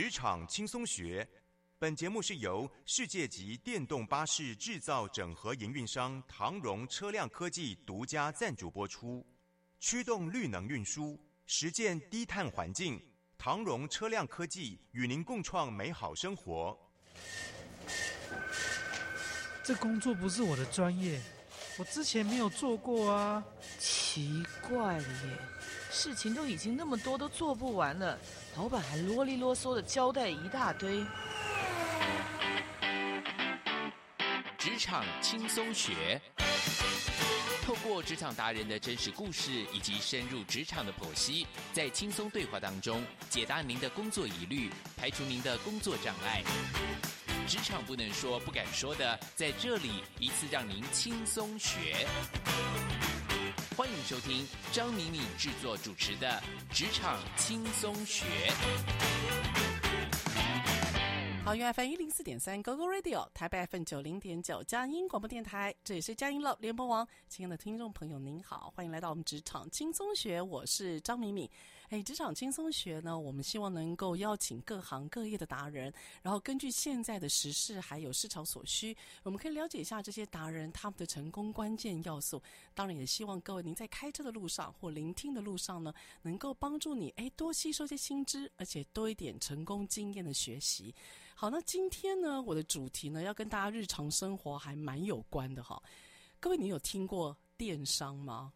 职场轻松学。本节目是由世界级电动巴士制造整合营运商唐荣车辆科技独家赞助播出，驱动绿能运输，实践低碳环境。唐荣车辆科技与您共创美好生活。这工作不是我的专业，我之前没有做过啊。奇怪了耶，事情都已经那么多，都做不完了，老板还啰里啰嗦的交代一大堆。职场轻松学，透过职场达人的真实故事以及深入职场的剖析，在轻松对话当中解答您的工作疑虑，排除您的工作障碍。职场不能说、不敢说的，在这里一次让您轻松学。收听张敏敏制作主持的《职场轻松学》。好用 FM 一零四点三 GoGo Radio，台北 FM 九零点九佳音广播电台，这里是佳音乐联播网。亲爱的听众朋友，您好，欢迎来到我们职场轻松学，我是张敏敏。哎，职场轻松学呢，我们希望能够邀请各行各业的达人，然后根据现在的时事还有市场所需，我们可以了解一下这些达人他们的成功关键要素。当然，也希望各位您在开车的路上或聆听的路上呢，能够帮助你哎多吸收些新知，而且多一点成功经验的学习。好，那今天呢，我的主题呢，要跟大家日常生活还蛮有关的哈。各位，你有听过电商吗？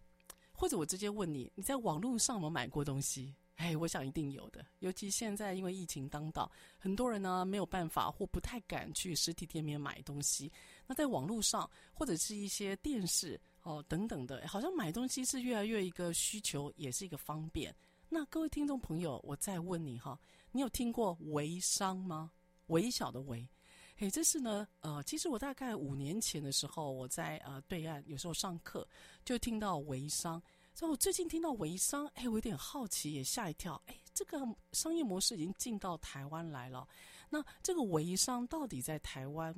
或者我直接问你，你在网络上有没有买过东西？哎，我想一定有的。尤其现在因为疫情当道，很多人呢没有办法或不太敢去实体店面买东西。那在网络上或者是一些电视哦等等的，好像买东西是越来越一个需求，也是一个方便。那各位听众朋友，我再问你哈，你有听过微商吗？微小的微，嘿，这是呢，呃，其实我大概五年前的时候，我在呃对岸有时候上课就听到微商，所以我最近听到微商，哎，我有点好奇，也吓一跳，哎，这个商业模式已经进到台湾来了，那这个微商到底在台湾？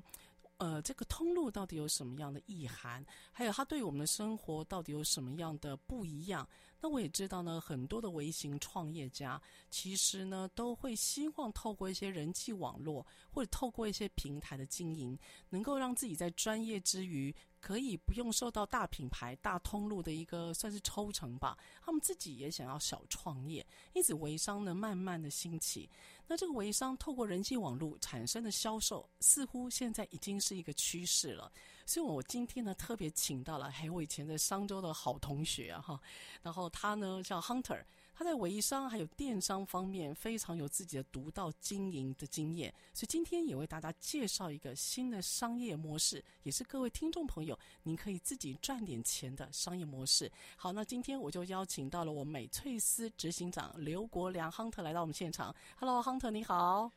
呃，这个通路到底有什么样的意涵？还有它对我们的生活到底有什么样的不一样？那我也知道呢，很多的微型创业家其实呢都会希望透过一些人际网络或者透过一些平台的经营，能够让自己在专业之余。可以不用受到大品牌、大通路的一个算是抽成吧，他们自己也想要小创业，因此微商呢慢慢的兴起。那这个微商透过人际网络产生的销售，似乎现在已经是一个趋势了。所以我今天呢特别请到了，嘿，我以前在商州的好同学啊哈，然后他呢叫 Hunter，他在微商还有电商方面非常有自己的独到经营的经验，所以今天也为大家介绍一个新的商业模式，也是各位听众朋友。您可以自己赚点钱的商业模式。好，那今天我就邀请到了我美翠丝执行长刘国良亨特来到我们现场。Hello，亨特你好。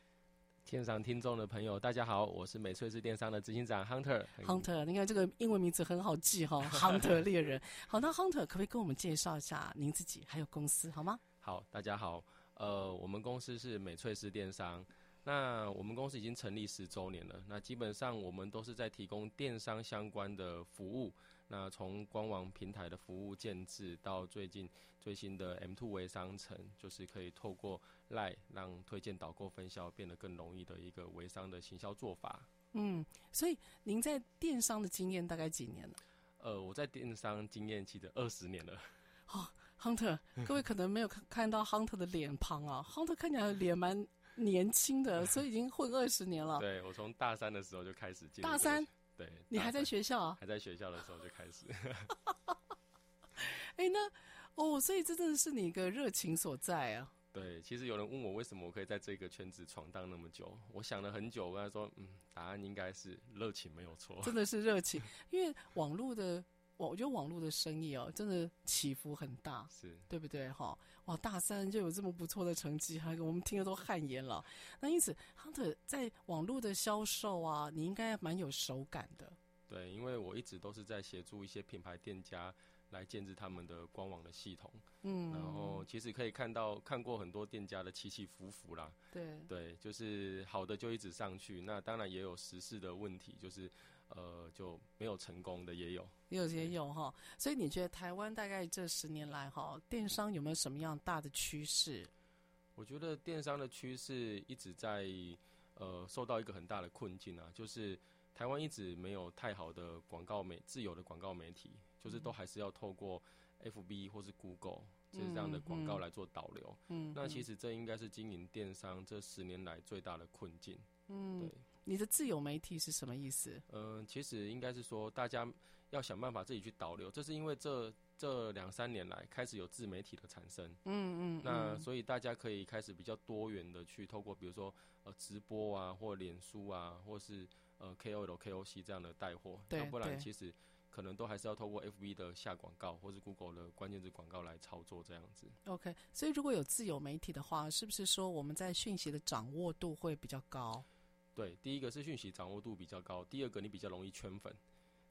线上听众的朋友，大家好，我是美翠丝电商的执行长 Hunter。Hunter，你看这个英文名字很好记哈、哦、，Hunter 猎人。好，那 Hunter 可不可以跟我们介绍一下您自己还有公司好吗？好，大家好，呃，我们公司是美翠丝电商。那我们公司已经成立十周年了。那基本上我们都是在提供电商相关的服务。那从官网平台的服务建制到最近最新的 M2 微商城，就是可以透过 LINE 让推荐导购分销变得更容易的一个微商的行销做法。嗯，所以您在电商的经验大概几年了？呃，我在电商经验其实二十年了。哦，Hunter，各位可能没有看看到 Hunter 的脸庞啊，Hunter 看起来脸蛮。年轻的，所以已经混二十年了。对，我从大三的时候就开始进。大三？对。你还在学校啊？还在学校的时候就开始。哎、欸，那哦，所以这真的是你一个热情所在啊。对，其实有人问我为什么我可以在这个圈子闯荡那么久，我想了很久，我跟他说，嗯，答案应该是热情没有错。真的是热情，因为网络的我觉得网络的生意哦，真的起伏很大，是对不对？哈，哇，大三就有这么不错的成绩，还我们听了都汗颜了。那因此，Hunter 在网络的销售啊，你应该蛮有手感的。对，因为我一直都是在协助一些品牌店家来建置他们的官网的系统。嗯，然后其实可以看到看过很多店家的起起伏伏啦。对对，就是好的就一直上去，那当然也有时事的问题，就是。呃，就没有成功的也有，也有也有哈。所以你觉得台湾大概这十年来哈，电商有没有什么样大的趋势？我觉得电商的趋势一直在呃受到一个很大的困境啊，就是台湾一直没有太好的广告媒自由的广告媒体，就是都还是要透过 FB 或是 Google 就是这样的广告来做导流。嗯，那其实这应该是经营电商这十年来最大的困境。嗯，对。你的自由媒体是什么意思？嗯、呃，其实应该是说，大家要想办法自己去导流，这是因为这这两三年来开始有自媒体的产生。嗯嗯。那所以大家可以开始比较多元的去透过，比如说呃直播啊，或脸书啊，或是呃 KOL、KOC 这样的带货。对。要不然其实可能都还是要透过 FB 的下广告，或是 Google 的关键字广告来操作这样子。OK，所以如果有自有媒体的话，是不是说我们在讯息的掌握度会比较高？对，第一个是讯息掌握度比较高，第二个你比较容易圈粉。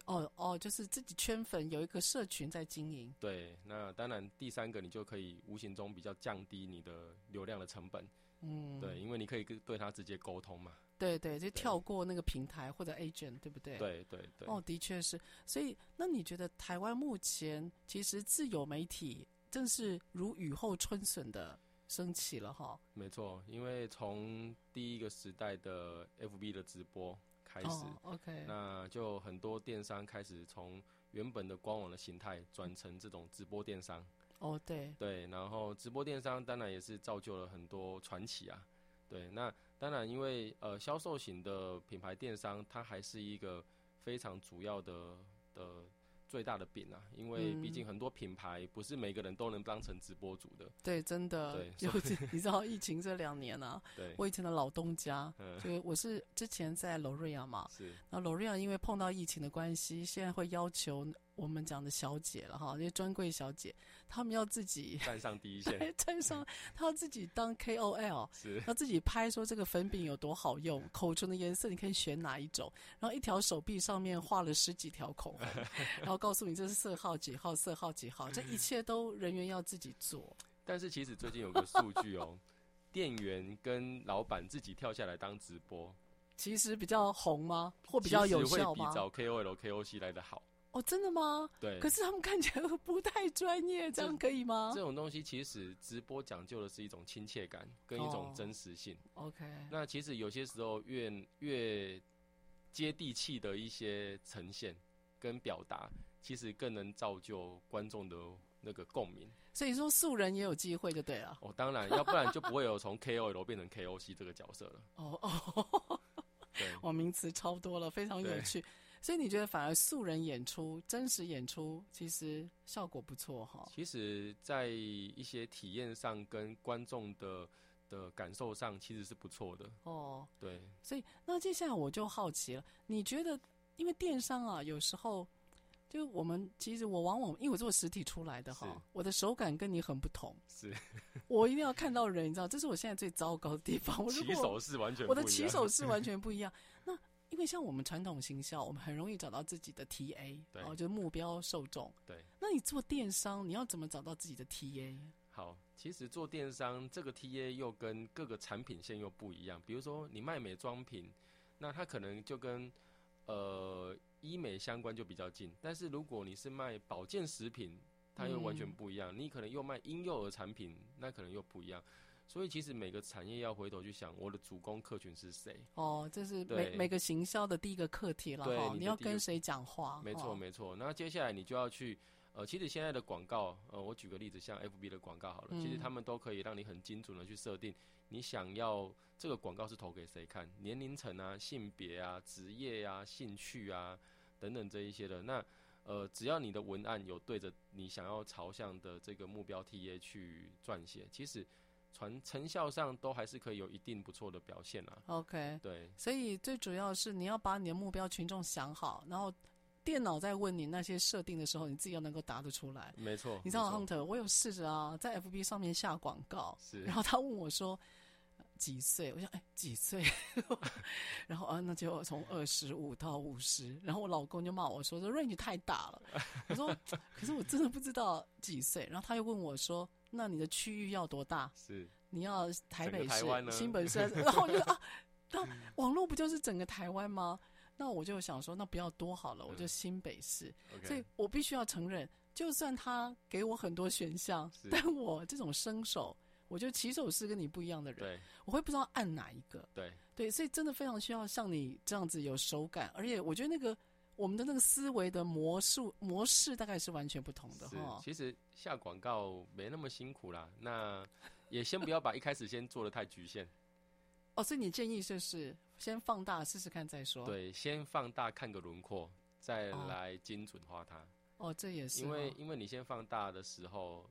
哦哦，就是自己圈粉，有一个社群在经营。对，那当然第三个你就可以无形中比较降低你的流量的成本。嗯，对，因为你可以跟对他直接沟通嘛。对对，就跳过那个平台或者 agent，对不对？对对对。哦，的确是。所以，那你觉得台湾目前其实自有媒体正是如雨后春笋的？升起了哈，没错，因为从第一个时代的 FB 的直播开始，哦，OK，那就很多电商开始从原本的官网的形态转成这种直播电商。哦，对，对，然后直播电商当然也是造就了很多传奇啊。对，那当然因为呃销售型的品牌电商，它还是一个非常主要的的。最大的饼啊，因为毕竟很多品牌不是每个人都能当成直播主的。对，真的。对，尤其你知道疫情这两年啊，对，我以前的老东家，嗯，就我是之前在 L'Oréal 嘛，是，那 L'Oréal 因为碰到疫情的关系，现在会要求。我们讲的小姐了哈，那些专柜小姐，她们要自己 站上第一线，站上，她要自己当 KOL，是，要自己拍说这个粉饼有多好用，口唇的颜色你可以选哪一种，然后一条手臂上面画了十几条口红，然后告诉你这是色号几号，色号几号，这一切都人员要自己做。但是其实最近有个数据哦，店员跟老板自己跳下来当直播，其实比较红吗？或比较有效吗？会比找 KOL、KOC 来的好。哦，真的吗？对。可是他们看起来不太专业，这样可以吗？这种东西其实直播讲究的是一种亲切感跟一种真实性。Oh, OK。那其实有些时候越越接地气的一些呈现跟表达，其实更能造就观众的那个共鸣。所以说素人也有机会就对了。哦，当然，要不然就不会有从 KOL 变成 KOC 这个角色了。哦哦，对，我名词超多了，非常有趣。所以你觉得反而素人演出、真实演出，其实效果不错哈？其实，在一些体验上跟观众的的感受上，其实是不错的哦。对，所以那接下来我就好奇了，你觉得，因为电商啊，有时候就我们其实我往往因为我做实体出来的哈，我的手感跟你很不同。是，我一定要看到人，你知道，这是我现在最糟糕的地方。我起手是完全不一样，我的起手是完全不一样。那因为像我们传统行销，我们很容易找到自己的 TA，然后就是目标受众。对，那你做电商，你要怎么找到自己的 TA？好，其实做电商这个 TA 又跟各个产品线又不一样。比如说你卖美妆品，那它可能就跟呃医美相关就比较近。但是如果你是卖保健食品，它又完全不一样。嗯、你可能又卖婴幼儿产品，那可能又不一样。所以其实每个产业要回头去想，我的主攻客群是谁？哦，这是每每个行销的第一个课题了哈。你要跟谁讲话？没错没错。那接下来你就要去，呃，其实现在的广告，呃，我举个例子，像 FB 的广告好了，嗯、其实他们都可以让你很精准的去设定，你想要这个广告是投给谁看，年龄层啊、性别啊、职业啊、兴趣啊等等这一些的。那呃，只要你的文案有对着你想要朝向的这个目标 TA 去撰写，其实。传成效上都还是可以有一定不错的表现啊。OK，对，所以最主要是你要把你的目标群众想好，然后电脑在问你那些设定的时候，你自己要能够答得出来。没错，你知道 Hunter，我有试着啊，在 FB 上面下广告，是，然后他问我说几岁，我想哎几岁，然后啊那就从二十五到五十，然后我老公就骂我说这 range 太大了，我说可是我真的不知道几岁，然后他又问我说那你的区域要多大？是，你要台北市、台新北市，然后我就啊。那网络不就是整个台湾吗？那我就想说，那不要多好了，我就新北市。嗯 okay. 所以我必须要承认，就算他给我很多选项，但我这种生手，我觉得起手是跟你不一样的人，我会不知道按哪一个。对对，所以真的非常需要像你这样子有手感，而且我觉得那个我们的那个思维的模式模式大概是完全不同的哈。其实下广告没那么辛苦啦，那也先不要把一开始先做的太局限。哦，所以你建议就是先放大试试看再说。对，先放大看个轮廓，再来精准化它。哦，这也是。因为因为你先放大的时候，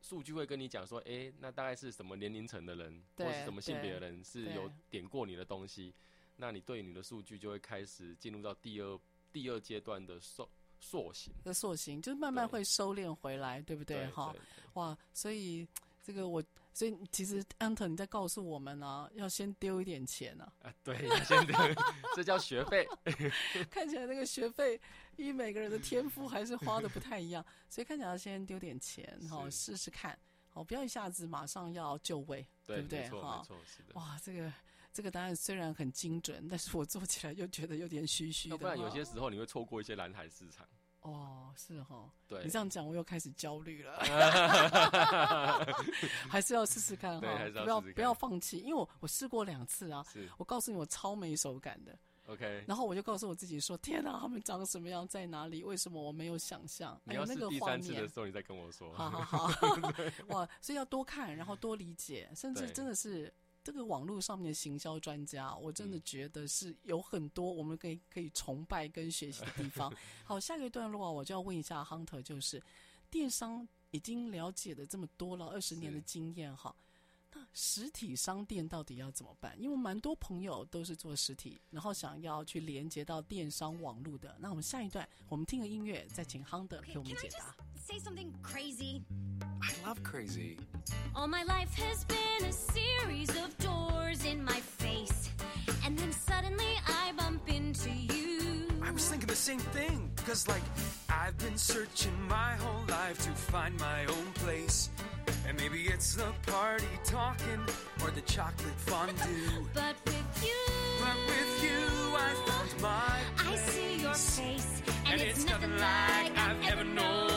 数据会跟你讲说，哎、欸，那大概是什么年龄层的人，或是什么性别的人是有点过你的东西，那你对你的数据就会开始进入到第二第二阶段的塑塑形。的塑形就是慢慢会收敛回来，对，对不对？哈，哇，所以这个我。所以其实安特你在告诉我们呢、啊，要先丢一点钱呢、啊。啊，对，先丢，这叫学费。看起来那个学费，以每个人的天赋还是花的不太一样，所以看起来要先丢点钱，哈试试看，好不要一下子马上要就位，对不对？哈，没错，是的。哇，这个这个答案虽然很精准，但是我做起来又觉得有点虚虚的。不然有些时候你会错过一些蓝海市场。哦，是哈，对，你这样讲我又开始焦虑了，还是要试试看哈，不要不要放弃，因为我我试过两次啊，我告诉你我超没手感的，OK，然后我就告诉我自己说，天哪，他们长什么样，在哪里？为什么我没有想象？你要试第三次的时候，你再跟我说，好好好 哇，所以要多看，然后多理解，甚至真的是。这个网络上面的行销专家，我真的觉得是有很多我们可以可以崇拜跟学习的地方。好，下一个段落啊，我就要问一下 Hunter，就是电商已经了解的这么多了，二十年的经验哈，那实体商店到底要怎么办？因为蛮多朋友都是做实体，然后想要去连接到电商网络的。那我们下一段，我们听个音乐，再请 Hunter 给我们解答。Say something crazy. I love crazy. All my life has been a series of doors in my face. And then suddenly I bump into you. I was thinking the same thing. Cause, like, I've been searching my whole life to find my own place. And maybe it's the party talking or the chocolate fondue. but with you, but with you, I found my place. I see your face. And, and it's nothing like I've ever known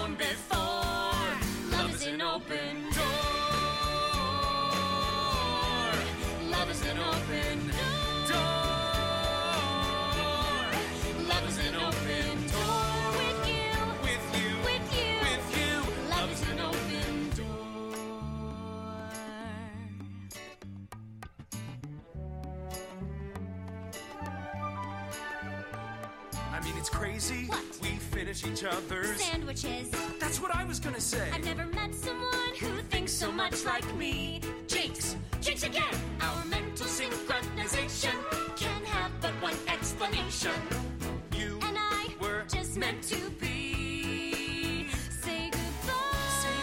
finish each other's sandwiches. That's what I was gonna say. I've never met someone who thinks so much like me. Jinx, jinx again. Our mental synchronization can have but one explanation. You and I were just meant to be. Say goodbye. Say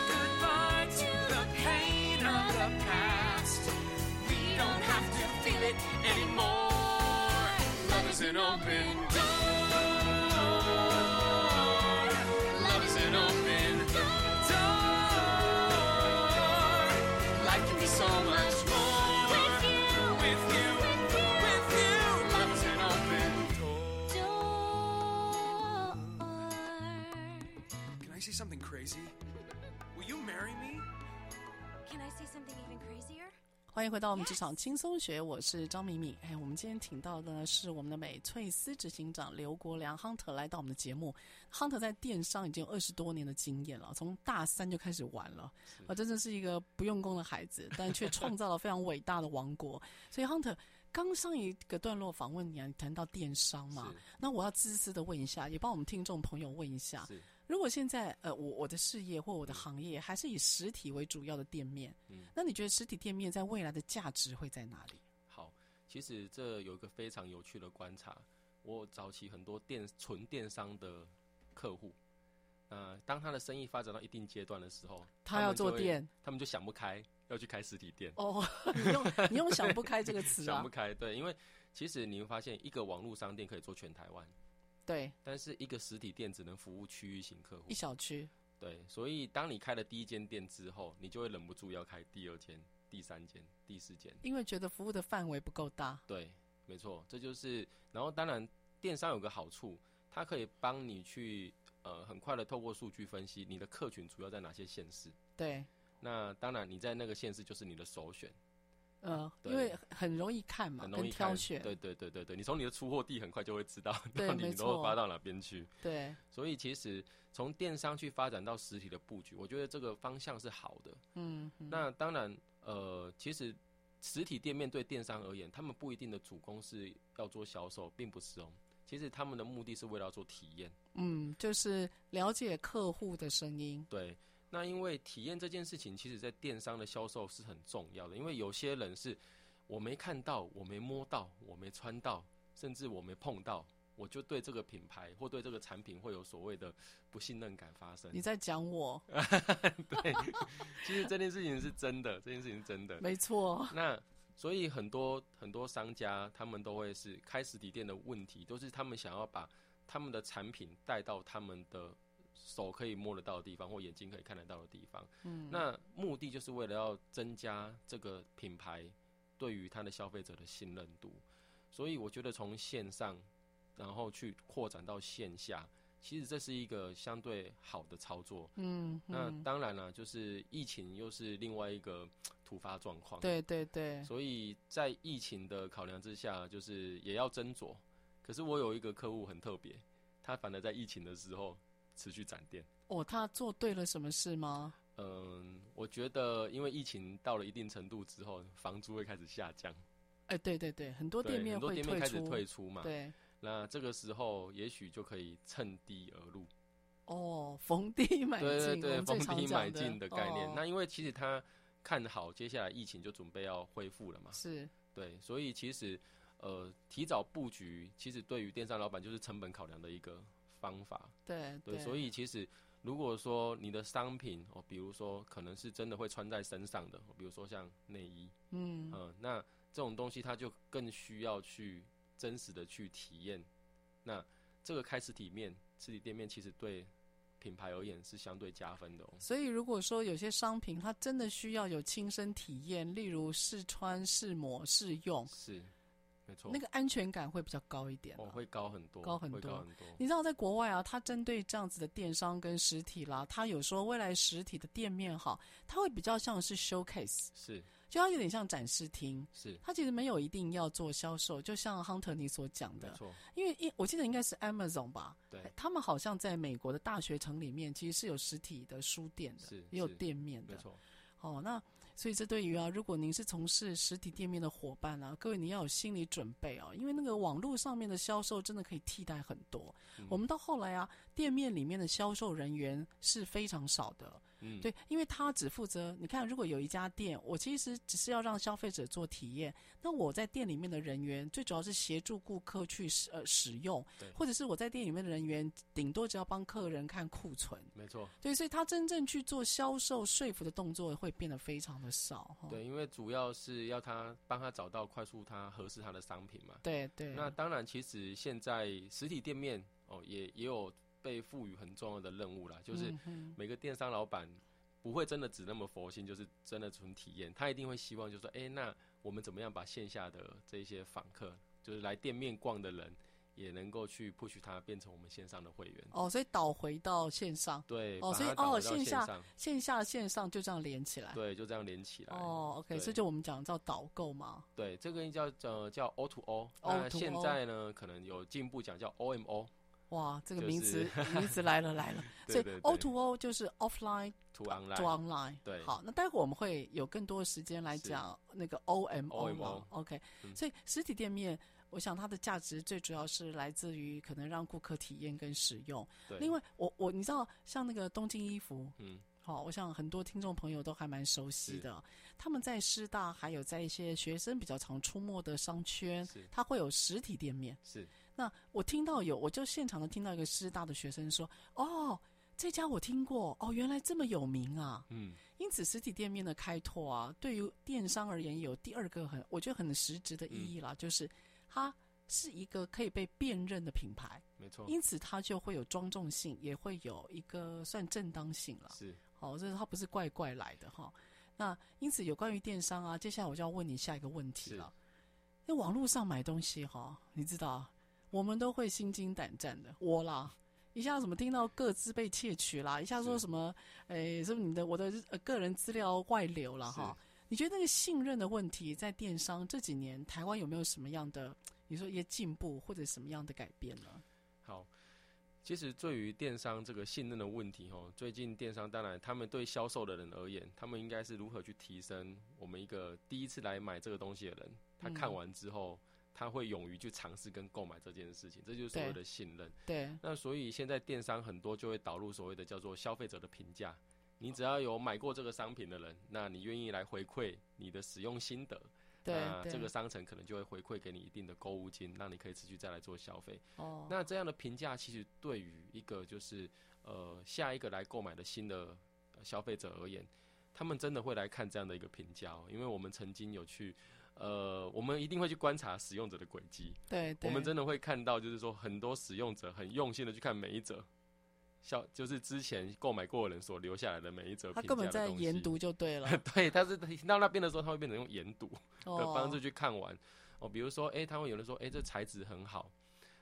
欢迎回到我们职场轻松学，我是张敏敏。哎，我们今天请到的呢是我们的美翠丝执行长刘国良 Hunter 来到我们的节目。Hunter 在电商已经有二十多年的经验了，从大三就开始玩了，啊，真的是一个不用功的孩子，但却创造了非常伟大的王国。所以 Hunter 刚上一个段落访问你啊，你谈到电商嘛，那我要自私的问一下，也帮我们听众朋友问一下。如果现在呃，我我的事业或我的行业还是以实体为主要的店面，嗯，那你觉得实体店面在未来的价值会在哪里？好，其实这有一个非常有趣的观察。我早期很多电纯电商的客户，呃，当他的生意发展到一定阶段的时候，他要做店，他们就想不开要去开实体店。哦，你用你用想不开这个词啊？想不开，对，因为其实你会发现，一个网络商店可以做全台湾，对，但是一个实体店只能服务区域型客户，一小区。对，所以当你开了第一间店之后，你就会忍不住要开第二间、第三间、第四间，因为觉得服务的范围不够大。对，没错，这就是。然后当然，电商有个好处，它可以帮你去呃很快的透过数据分析你的客群主要在哪些县市。对。那当然，你在那个县市就是你的首选。呃，因为很容易看嘛，很容易挑选。对对对对对，你从你的出货地很快就会知道，到底你都会发到哪边去。对，所以其实从电商去发展到实体的布局，我觉得这个方向是好的。嗯，嗯，那当然，呃，其实实体店面对电商而言，他们不一定的主攻是要做销售，并不是哦。其实他们的目的是为了要做体验。嗯，就是了解客户的声音。对。那因为体验这件事情，其实在电商的销售是很重要的。因为有些人是我没看到、我没摸到、我没穿到，甚至我没碰到，我就对这个品牌或对这个产品会有所谓的不信任感发生。你在讲我？对，其实这件事情是真的，这件事情是真的，没错。那所以很多很多商家他们都会是开实体店的问题，都是他们想要把他们的产品带到他们的。手可以摸得到的地方，或眼睛可以看得到的地方，嗯，那目的就是为了要增加这个品牌对于它的消费者的信任度。所以我觉得从线上，然后去扩展到线下，其实这是一个相对好的操作。嗯，那当然了，就是疫情又是另外一个突发状况。对对对。所以在疫情的考量之下，就是也要斟酌。可是我有一个客户很特别，他反而在疫情的时候。持续展店哦，他做对了什么事吗？嗯，我觉得因为疫情到了一定程度之后，房租会开始下降。哎，对对对，很多店面很多店面开始退出嘛。对，那这个时候也许就可以趁低而入。哦，逢低买进，对对对，逢低买进的概念。哦。那因为其实他看好接下来疫情就准备要恢复了嘛。是。对，所以其实呃，提早布局，其实对于电商老板就是成本考量的一个。方法对对，所以其实如果说你的商品哦，比如说可能是真的会穿在身上的，比如说像内衣，嗯嗯，那这种东西它就更需要去真实的去体验。那这个开实体面、实体店面，其实对品牌而言是相对加分的哦。所以如果说有些商品它真的需要有亲身体验，例如试穿、试抹、试用，是。没错，那个安全感会比较高一点，哦，会高很多，高很多，高很多。你知道，在国外啊，它针对这样子的电商跟实体啦，它有时候未来实体的店面哈，它会比较像是 showcase，是，就它有点像展示厅，是。它其实没有一定要做销售，就像 Hunter 你所讲的，没错。因为我记得应该是 Amazon 吧，对，他们好像在美国的大学城里面其实是有实体的书店的，是，也有店面的，没错。哦，那。所以这对于啊，如果您是从事实体店面的伙伴啊，各位你要有心理准备啊，因为那个网络上面的销售真的可以替代很多。嗯、我们到后来啊，店面里面的销售人员是非常少的。嗯，对，因为他只负责，你看，如果有一家店，我其实只是要让消费者做体验，那我在店里面的人员最主要是协助顾客去使呃使用，对，或者是我在店里面的人员顶多只要帮客人看库存，没错，对，所以他真正去做销售说服的动作会变得非常的少，对，因为主要是要他帮他找到快速他合适他的商品嘛，对对，那当然，其实现在实体店面哦也也有被赋予很重要的任务啦，就是每个电商老板。不会真的只那么佛心，就是真的纯体验。他一定会希望，就是说，哎，那我们怎么样把线下的这些访客，就是来店面逛的人，也能够去 push 他变成我们线上的会员。哦，所以导回到线上。对。哦，所以哦，线下、线下、线上就这样连起来。对，就这样连起来。哦，OK，这就我们讲叫导购嘛。对，这个叫呃叫 O to O。那现在呢，可能有进一步讲叫 O M O。哇，这个名词、就是、名词来了来了，所以 O to O 就是 offline to online。to online。对，好，那待会我们会有更多的时间来讲那个 O M O 嘛，OK、嗯。所以实体店面，我想它的价值最主要是来自于可能让顾客体验跟使用。对。另外，我我你知道像那个东京衣服，嗯，好，我想很多听众朋友都还蛮熟悉的。他们在师大还有在一些学生比较常出没的商圈，它会有实体店面。是。那我听到有，我就现场的听到一个师大的学生说：“哦，这家我听过，哦，原来这么有名啊。”嗯，因此实体店面的开拓啊，对于电商而言有第二个很我觉得很实质的意义啦，嗯、就是它是一个可以被辨认的品牌，没错。因此它就会有庄重性，也会有一个算正当性了。是，好、哦，这是它不是怪怪来的哈。那因此有关于电商啊，接下来我就要问你下一个问题了。那网络上买东西哈，你知道？我们都会心惊胆战的，我啦，一下怎么听到各自被窃取啦，一下说什么，诶，是不是你的我的个人资料外流了哈？你觉得那个信任的问题在电商这几年台湾有没有什么样的，你说一些进步或者什么样的改变呢？好，其实对于电商这个信任的问题哈，最近电商当然他们对销售的人而言，他们应该是如何去提升我们一个第一次来买这个东西的人，他看完之后。嗯他会勇于去尝试跟购买这件事情，这就是所谓的信任。对。那所以现在电商很多就会导入所谓的叫做消费者的评价。你只要有买过这个商品的人，那你愿意来回馈你的使用心得，对。那这个商城可能就会回馈给你一定的购物金，让你可以持续再来做消费。哦。那这样的评价其实对于一个就是呃下一个来购买的新的消费者而言，他们真的会来看这样的一个评价哦，因为我们曾经有去。呃，我们一定会去观察使用者的轨迹。对，对，我们真的会看到，就是说很多使用者很用心的去看每一则，消就是之前购买过的人所留下来的每一则。他根本在研读就对了。对，他是听到那边的时候，他会变成用研读的方式去看完。哦，比如说，哎、欸，他会有人说，哎、欸，这材质很好。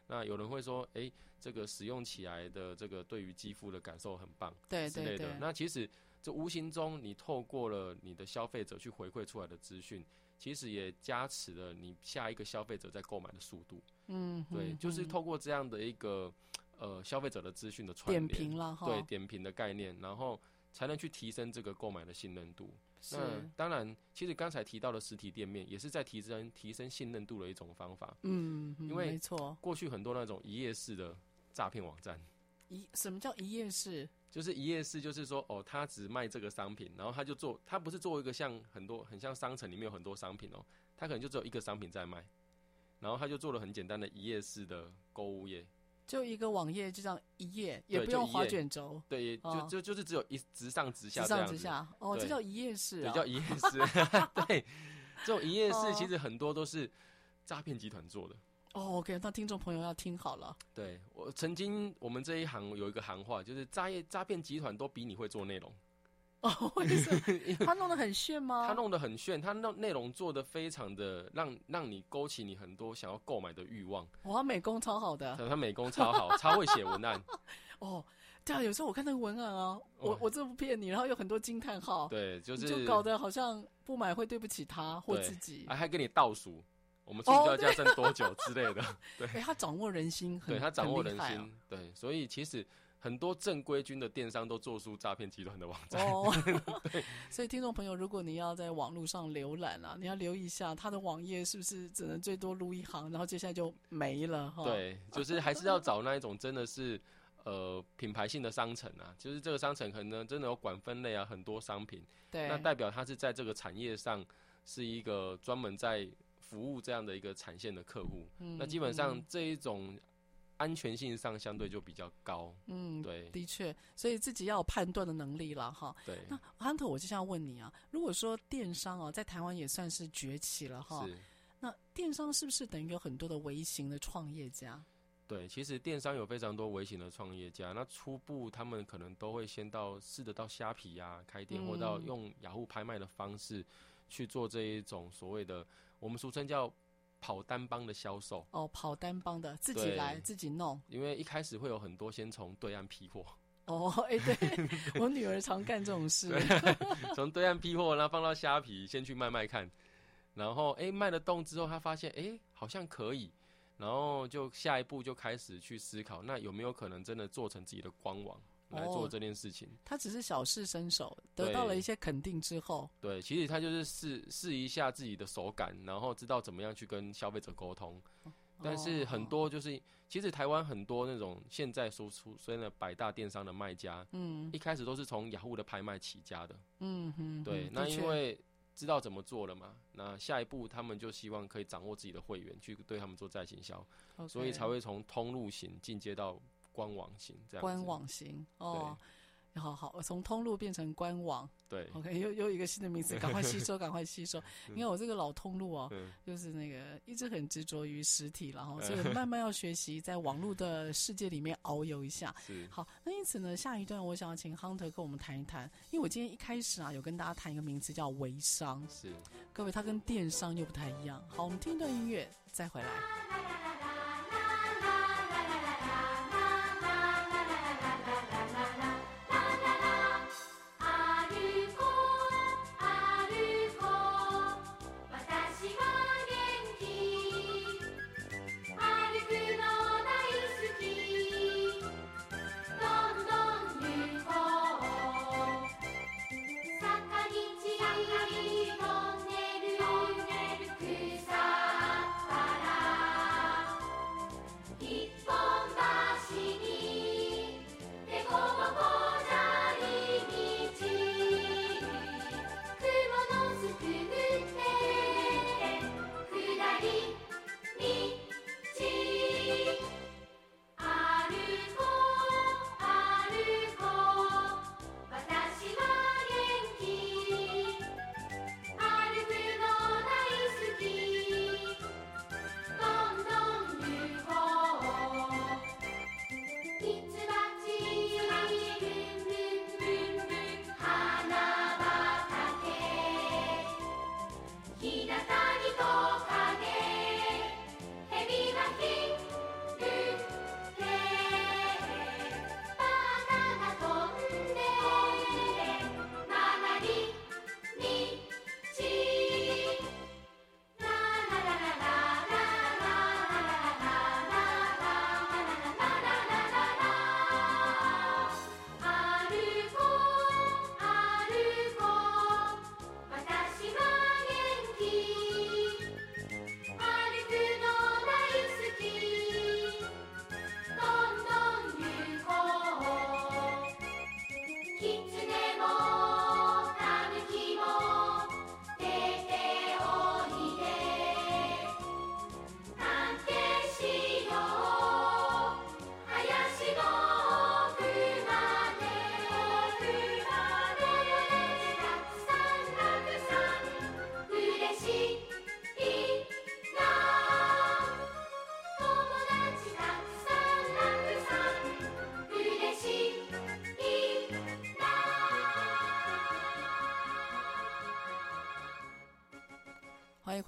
那有人会说，哎、欸，这个使用起来的这个对于肌肤的感受很棒，对之类的。对对。那其实这无形中，你透过了你的消费者去回馈出来的资讯。其实也加持了你下一个消费者在购买的速度。嗯，对，就是透过这样的一个呃消费者的资讯的传点评了哈，对点评的概念，然后才能去提升这个购买的信任度。是。那当然，其实刚才提到的实体店面也是在提升提升信任度的一种方法。嗯，因为没错，过去很多那种一页式的诈骗网站。一什么叫一页式？就是一页式，就是说哦，他只卖这个商品，然后他就做，他不是做一个像很多很像商城里面有很多商品哦，他可能就只有一个商品在卖，然后他就做了很简单的一页式的购物页，就一个网页就这样一页，也不用花卷轴，对，就、哦、就就是只有一直上直下，直上直下，哦，这叫一页式、啊，对，叫一页式，对，这种一页式其实很多都是诈骗集团做的。哦，OK，那听众朋友要听好了。对，我曾经，我们这一行有一个行话，就是诈业诈骗集团都比你会做内容。哦，为什么？他弄得很炫吗？他弄得很炫，他弄内容做得非常的让让你勾起你很多想要购买的欲望。哇，他美工超好的。他美工超好，超会写文案。哦，对啊，有时候我看那个文案啊，我我这不骗你，然后有很多惊叹号。对，就是就搞得好像不买会对不起他或自己。还还给你倒数。我们出票价剩多久之类的？哦、对，他掌握人心很，对他掌握人心，啊、对，所以其实很多正规军的电商都做出诈骗集团的网站。哦，对，所以听众朋友，如果你要在网络上浏览啊，你要留意一下他的网页是不是只能最多录一行，然后接下来就没了哈。对，就是还是要找那一种真的是呃品牌性的商城啊，就是这个商城可能真的有管分类啊，很多商品，对，那代表他是在这个产业上是一个专门在。服务这样的一个产线的客户，嗯，那基本上这一种安全性上相对就比较高。嗯，对，的确，所以自己要有判断的能力了哈。对，那汉特，我就想问你啊，如果说电商啊在台湾也算是崛起了哈，那电商是不是等于有很多的微型的创业家？对，其实电商有非常多微型的创业家，那初步他们可能都会先到试着到虾皮啊开店，嗯，或到用雅虎拍卖的方式去做这一种所谓的。我们俗称叫跑单帮的销售。哦，跑单帮的自己来自己弄，因为一开始会有很多先从对岸批货。哦，哎、欸，对我女儿常干这种事，从对岸批货，然后放到虾皮先去卖卖看，然后哎、欸、卖得动之后，她发现哎、欸、好像可以，然后就下一步就开始去思考，那有没有可能真的做成自己的官网？来做这件事情，哦，他只是小试身手，得到了一些肯定之后，对，其实他就是试试一下自己的手感，然后知道怎么样去跟消费者沟通。但是很多就是，其实台湾很多那种现在所出现的百大电商的卖家，嗯，一开始都是从雅虎的拍卖起家的，嗯哼，对，那因为。知道怎么做了嘛，那下一步他们就希望可以掌握自己的会员，去对他们做再行销所以才会从通路型进阶到官网型这样。官网型哦。好好，从通路变成官网，对，OK，又又一个新的名词，赶快吸收，赶快吸收。因为我这个老通路哦，就是那个一直很执着于实体，然 后所以慢慢要学习在网络的世界里面遨游一下。好，那因此呢，下一段我想要请 Hunter 跟我们谈一谈，因为我今天一开始啊，有跟大家谈一个名词叫微商，是，各位，它跟电商又不太一样。好，我们听一段音乐再回来。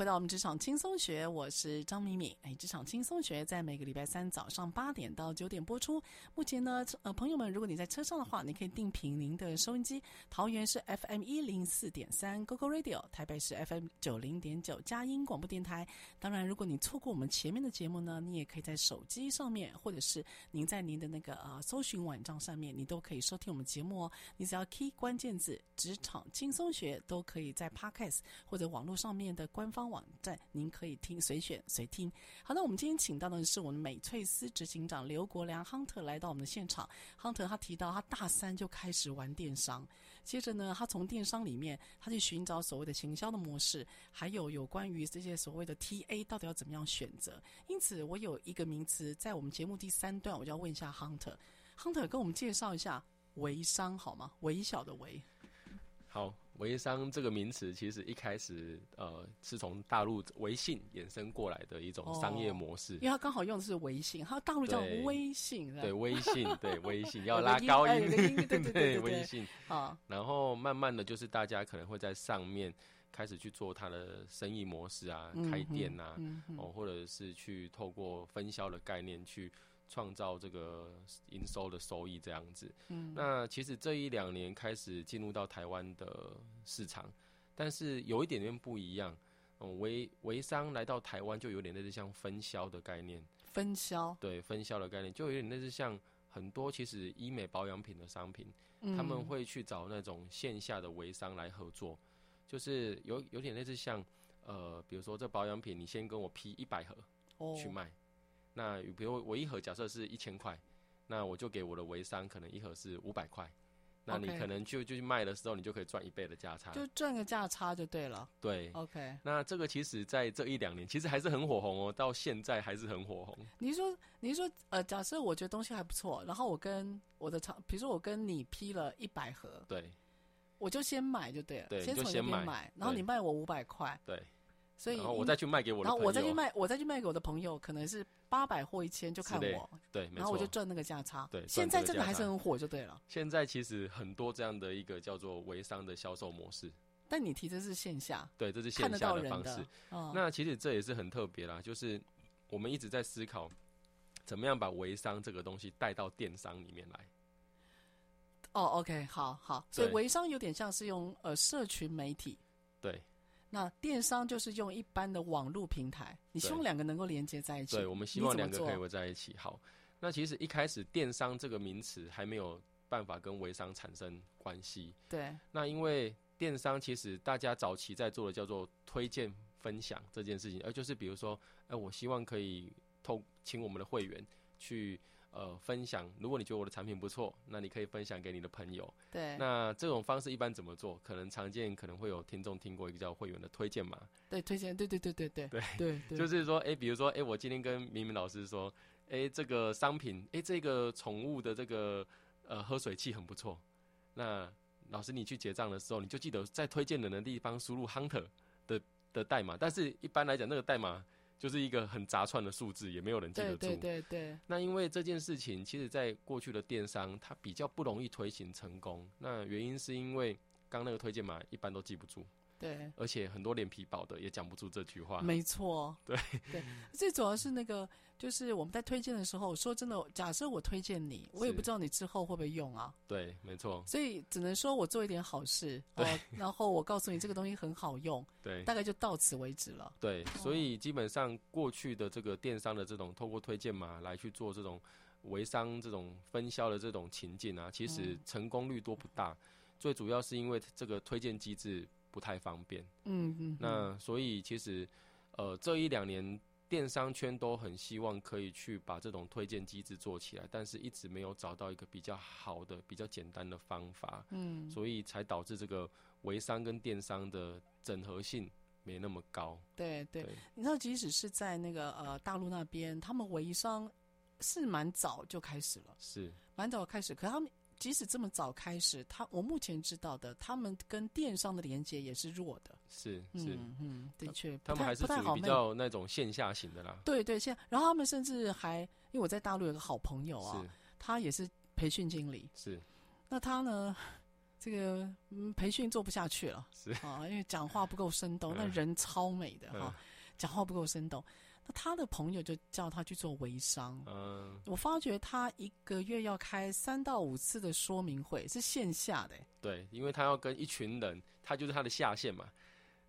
回到我们职场轻松学，我是张敏敏。哎，职场轻松学在每个礼拜三早上八点到九点播出。目前呢，呃，朋友们，如果你在车上的话，你可以定频您的收音机。桃园是 FM 一零四点三 GoGo Radio，台北是 FM 九零点九佳音广播电台。当然，如果你错过我们前面的节目呢，你也可以在手机上面，或者是您在您的那个呃搜寻网站上面，你都可以收听我们节目哦。你只要 key 关键字“职场轻松学”，都可以在 Podcast 或者网络上面的官方网站，您可以听随选随听。好，那我们今天请到的是我们美翠丝执行长刘国梁亨特来到我们的现场。Hunter 他提到他大三就开始玩电商，接着呢，他从电商里面他去寻找所谓的行销的模式，还有有关于这些所谓的 TA 到底要怎么样选择。因此，我有一个名词在我们节目第三段，我就要问一下 Hunter。Hunter 跟我们介绍一下微商好吗？微小的微。好。微商这个名词其实一开始呃是从大陆微信衍生过来的一种商业模式，哦、因为它刚好用的是微信，它大陆叫微信，对，对 微信，对微信要拉高音，对对对，微信。啊，然后慢慢的就是大家可能会在上面开始去做它的生意模式啊，嗯、开店呐、啊嗯，哦，或者是去透过分销的概念去。创造这个营收的收益这样子，嗯，那其实这一两年开始进入到台湾的市场，但是有一点点不一样，嗯，微微商来到台湾就有点类似像分销的概念，分销，对，分销的概念就有点类似像很多其实医美保养品的商品，嗯，他们会去找那种线下的微商来合作，就是有有点类似像，呃，比如说这保养品你先跟我批一百盒去卖。哦那比如我一盒假设是一千块，那我就给我的微商可能一盒是五百块，那你可能就就去卖的时候，你就可以赚一倍的价差。就赚个价差就对了。对，OK，那这个其实在这一两年，其实还是很火红哦，到现在还是很火红。你是说你是说呃，假设我觉得东西还不错，然后我跟我的厂，比如说我跟你批了一百盒，对我就先买就对了，对先从先买那边买，然后你卖我五百块，对，所以然后我再去卖给我的朋友，然后我再去卖，我再去卖给我的朋友，可能是八百或一千，就看我，对，然后我就。赚那个价差。对现在这个还是很火就对了。现在其实很多这样的一个叫做微商的销售模式，但你提的是线下，对，这是线下的方式。。哦，那其实这也是很特别啦，就是我们一直在思考，怎么样把微商这个东西带到电商里面来。哦，OK，好好，所以微商有点像是用呃社群媒体，对那电商就是用一般的网络平台，你希望两个能够连接在一起。对，我们希望两个可以围在一起。好，那其实一开始电商这个名词还没有办法跟微商产生关系。对那因为电商其实大家早期在做的叫做推荐分享这件事情，而就是比如说，呃，我希望可以透请我们的会员去呃，分享，如果你觉得我的产品不错，那你可以分享给你的朋友。对，那这种方式一般怎么做？可能常见可能会有听众听过一个叫会员的推荐嘛？对，推荐，对对对对对对对，就是说，哎，比如说，哎，我今天跟明明老师说，哎，这个商品，哎，这个宠物的这个呃喝水器很不错。那老师你去结账的时候，你就记得在推荐人的地方输入 Hunter 的的代码，但是一般来讲那个代码。就是一个很杂串的数字，也没有人记得住。对对对对，那因为这件事情，其实在过去的电商，它比较不容易推行成功。那原因是因为刚那个推荐码一般都记不住，对，而且很多脸皮薄的也讲不出这句话。没错，对。对，最主要是那个，就是我们在推荐的时候，说真的，假设我推荐你，我也不知道你之后会不会用啊，对，没错，所以只能说我做一点好事，然后我告诉你这个东西很好用，对。大概就到此为止了。对，所以基本上过去的这个电商的这种透过推荐码来去做这种微商这种分销的这种情境啊，其实嗯。成功率多不大。最主要是因为这个推荐机制不太方便。嗯嗯，那所以其实呃这一两年电商圈都很希望可以去把这种推荐机制做起来，但是一直没有找到一个比较好的、比较简单的方法。嗯，所以才导致这个微商跟电商的整合性没那么高。对对，对你知道，即使是在那个呃大陆那边，他们微商是蛮早就开始了，是蛮早开始。可他们即使这么早开始，他我目前知道的，他们跟电商的连接也是弱的。是是，嗯嗯，的确，他们还是属于。比较那种线下型的啦。对对，现，然后他们甚至还，因为我在大陆有个好朋友啊，他也是培训经理。是是那他呢，这个嗯培训做不下去了，是啊，因为讲话不够生动，嗯那人超美的哈、嗯讲话不够生动。那他的朋友就叫他去做微商。嗯，我发觉他一个月要开三到五次的说明会，是线下的。对，因为他要跟一群人，他就是他的下线嘛，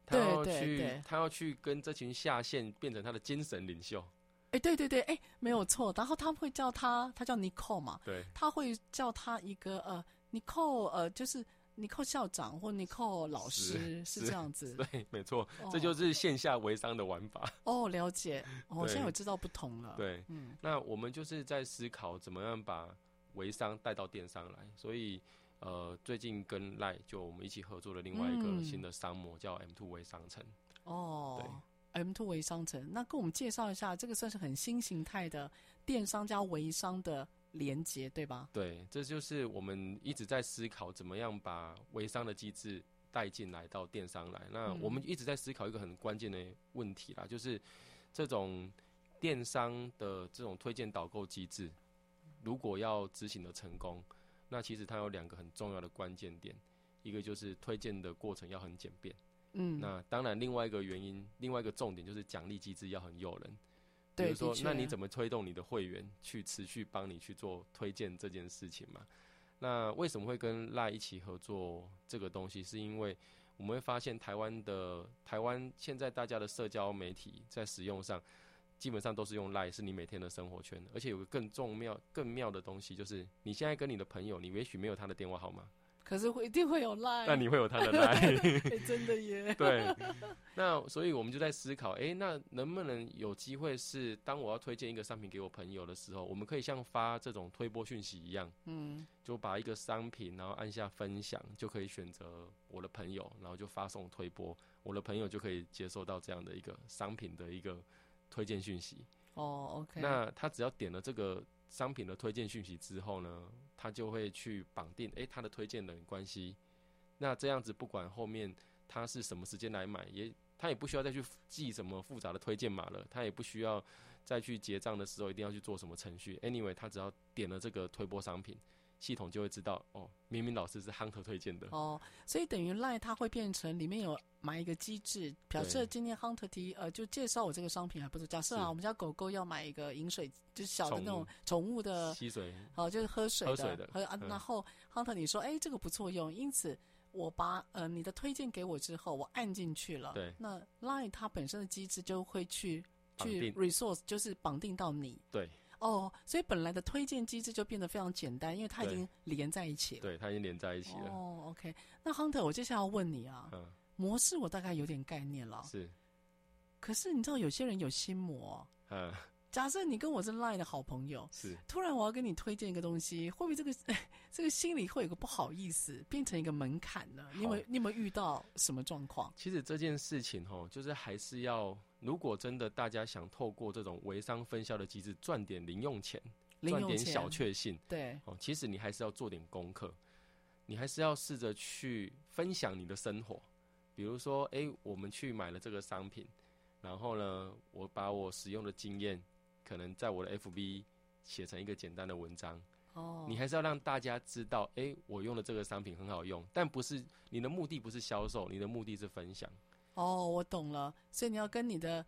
他对要去对对他要去跟这群下线变成他的精神领袖。哎，对对对，哎，没有错。然后他会叫他，他叫 Nicole 嘛，对，他会叫他一个呃 Nicole 呃，就是。尼寇校长或你靠老师是是这样子，对，没错，哦这就是线下微商的玩法。哦，了解，哦，现在有知道不同了。对，嗯，那我们就是在思考怎么样把微商带到电商来，所以呃，最近跟赖就我们一起合作了另外一个新的商模，嗯、叫 M Two 微商城。哦，对，M Two 微商城，那跟我们介绍一下，这个算是很新形态的电商加微商的。连接对吧？对，这就是我们一直在思考怎么样把微商的机制带进来到电商来。那我们一直在思考一个很关键的问题啦，就是这种电商的这种推荐导购机制，如果要执行的成功，那其实它有两个很重要的关键点，一个就是推荐的过程要很简便，嗯，那当然另外一个原因，另外一个重点就是奖励机制要很诱人。比对，如说，那你怎么推动你的会员去持续帮你去做推荐这件事情嘛？那为什么会跟赖一起合作这个东西？是因为我们会发现台湾的台湾现在大家的社交媒体在使用上，基本上都是用赖，是你每天的生活圈。而且有个更重妙、更妙的东西，就是你现在跟你的朋友，你也许没有他的电话号码，可是会一定会有 line，那你会有他的 line，欸、真的耶。对，那所以我们就在思考，哎、欸，那能不能有机会是，当我要推荐一个商品给我朋友的时候，我们可以像发这种推播讯息一样，嗯，就把一个商品，然后按下分享，就可以选择我的朋友，然后就发送推播，我的朋友就可以接收到这样的一个商品的一个推荐讯息。哦，OK。那他只要点了这个商品的推荐讯息之后呢，他就会去绑定，诶、他的推荐人关系。那这样子，不管后面他是什么时间来买，也他也不需要再去记什么复杂的推荐码了，他也不需要再去结账的时候一定要去做什么程序。Anyway，他只要点了这个推播商品。系统就会知道哦，明明老师是 Hunter 推荐的。哦，所以等于 Line 它会变成里面有买一个机制，表示今天 Hunter 提呃就介绍我这个商品还不错。假设啊，我们家狗狗要买一个饮水，就是小的那种宠物。的吸水，哦，就是喝水的，喝水的。喝啊，然后 Hunter 你说哎、欸、这个不错用，因此我把呃你的推荐给我之后，我按进去了，对，那 Line 它本身的机制就会去去 resource 就是绑定到你，对。哦，所以本来的推荐机制就变得非常简单，因为它已经连在一起了。对，它已经连在一起了。哦，OK。那 Hunter，我接下来要问你啊，嗯，模式我大概有点概念了。是。可是你知道有些人有心魔。嗯。假设你跟我是 Line 的好朋友，是。突然我要跟你推荐一个东西，会不会这个 这个心里会有个不好意思，变成一个门槛呢？你有没有你有没有遇到什么状况？其实这件事情哦，就是还是要。如果真的大家想透过这种微商分销的机制赚点零用钱，赚点小确幸，对哦，其实你还是要做点功课，你还是要试着去分享你的生活。比如说，哎、欸，我们去买了这个商品，然后呢，我把我使用的经验，可能在我的 FB 写成一个简单的文章。哦，你还是要让大家知道，哎、欸，我用的这个商品很好用，但不是你的目的不是销售，你的目的是分享。哦，我懂了，所以你要跟你的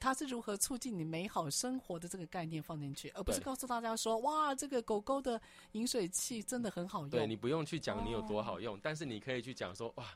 它是如何促进你美好生活的这个概念放进去，而不是告诉大家说，哇，这个狗狗的饮水器真的很好用。对，你不用去讲你有多好用，哦，但是你可以去讲说，哇。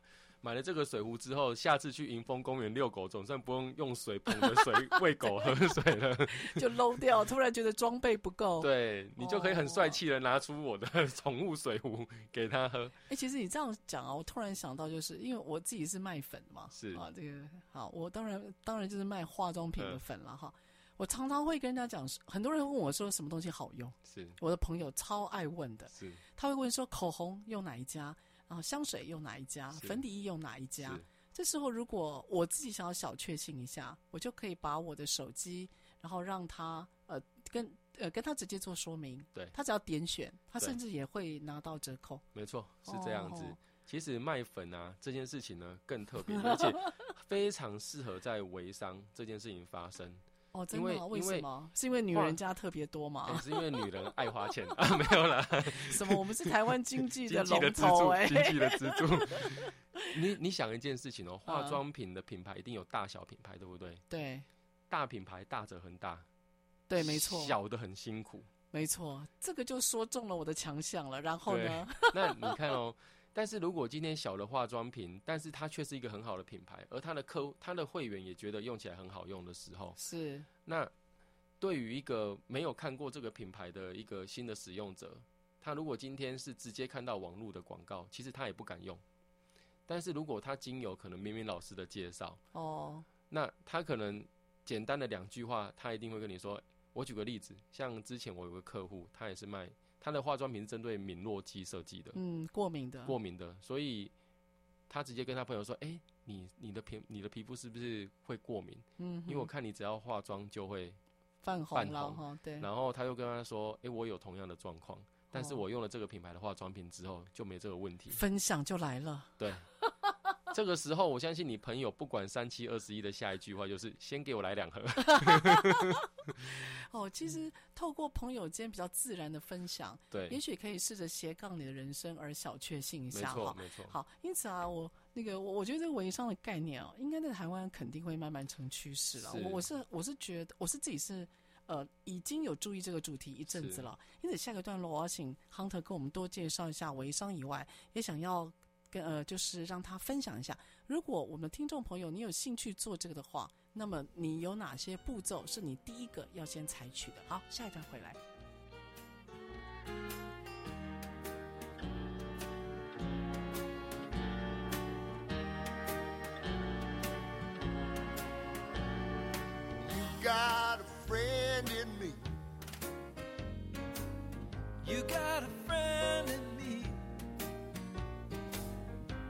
买了这个水壶之后，下次去迎风公园遛狗，总算不用用水捧着水喂狗喝水了，就漏掉。突然觉得装备不够，对，你就可以很帅气的拿出我的宠物水壶给他喝。哎、欸，其实你这样讲啊，我突然想到，就是因为我自己是卖粉嘛，是啊，这个好，我当然当然就是卖化妆品的粉了哈。我常常会跟人家讲，很多人问我说什么东西好用，是我的朋友超爱问的，是他会问说口红用哪一家？然后香水用哪一家？粉底液用哪一家？这时候如果我自己想要小确幸一下，我就可以把我的手机，然后让他呃跟呃跟他直接做说明。对，他只要点选，他甚至也会拿到折扣。没错，是这样子。哦。其实卖粉啊这件事情呢更特别，而且 非常适合在微商这件事情发生。哦，真的吗？为什么？是因为女人家特别多嘛？欸、是因为女人爱花钱 啊？没有啦。什么？我们是台湾经济的 龙头哎，经济的支柱。你你想一件事情哦，化妆品的品牌一定有大小品牌，对不对？对。大品牌大者很大。对，没错。小的很辛苦。没错，这个就说中了我的强项了。然后呢？那你看哦。但是如果今天小的化妆品，但是它却是一个很好的品牌，而它的客户、它的会员也觉得用起来很好用的时候，是那对于一个没有看过这个品牌的一个新的使用者，他如果今天是直接看到网络的广告，其实他也不敢用。但是如果他经由可能明明老师的介绍，哦，那他可能简单的两句话，他一定会跟你说。我举个例子，像之前我有个客户，他也是卖。他的化妆品是针对敏弱肌设计的，嗯，过敏的，过敏的，所以他直接跟他朋友说：“哎、欸，你你的皮你的皮肤是不是会过敏？嗯，因为我看你只要化妆就会泛红了哈，对。然后他又跟他说：哎、欸，我有同样的状况，但是我用了这个品牌的化妆品之后就没这个问题。分享就来了，对。这个时候，我相信你朋友不管三七二十一的下一句话就是：先给我来两盒。哦，其实透过朋友间比较自然的分享，对，也许可以试着斜杠你的人生而小确幸一下哈。没错，没错。好，因此啊，我那个我我觉得这个微商的概念哦，应该在台湾肯定会慢慢成趋势了。我我是我是觉得我是自己是呃已经有注意这个主题一阵子了。因此下个段落我要请 Hunter 跟我们多介绍一下微商以外，也想要。跟呃就是让他分享一下。如果我们听众朋友你有兴趣做这个的话那么你有哪些步骤是你第一个要先采取的？好下一段回来。Got a friend in me. You got a friend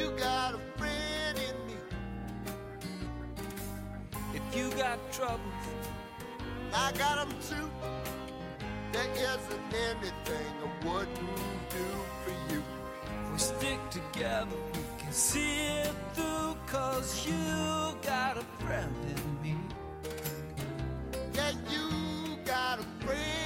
You got a friend in me. If you got troubles, I got 'em too. There isn't anything I wouldn't do for you. if we stick together, we can see it through. Cause you got a friend in me. Yeah, you got a friend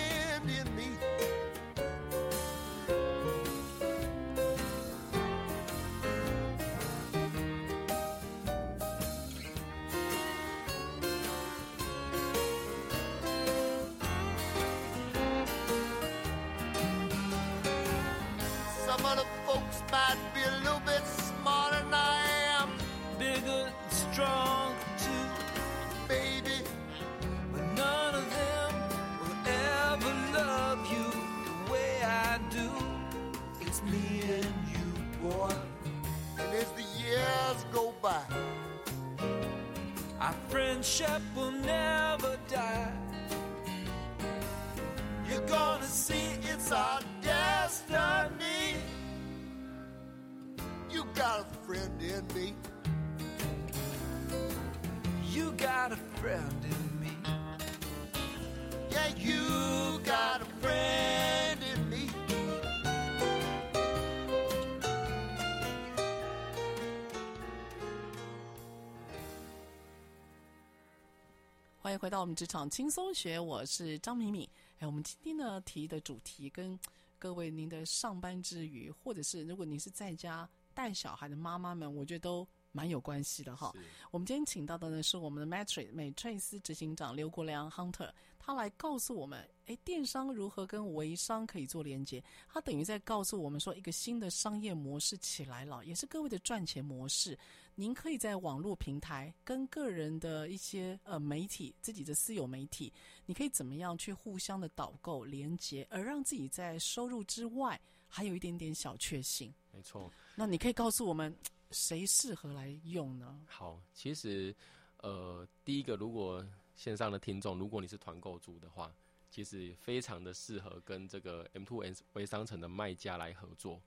到我们职场轻松学，我是张敏敏。哎，我们今天呢提的主题跟各位您的上班之余，或者是如果您是在家带小孩的妈妈们，我觉得都蛮有关系的哈。我们今天请到的呢是我们的 Matrix 美翠斯执行长刘国良 Hunter，他来告诉我们，哎，电商如何跟微商可以做连接。他等于在告诉我们说，一个新的商业模式起来了，也是各位的赚钱模式。您可以在网络平台跟个人的一些呃媒体，自己的私有媒体，你可以怎么样去互相的导购连接，而让自己在收入之外还有一点点小确幸。没错。那你可以告诉我们，谁适合来用呢？好，其实呃，第一个，如果线上的听众，如果你是团购主的话，其实非常的适合跟这个 M to S 微商城的卖家来合作。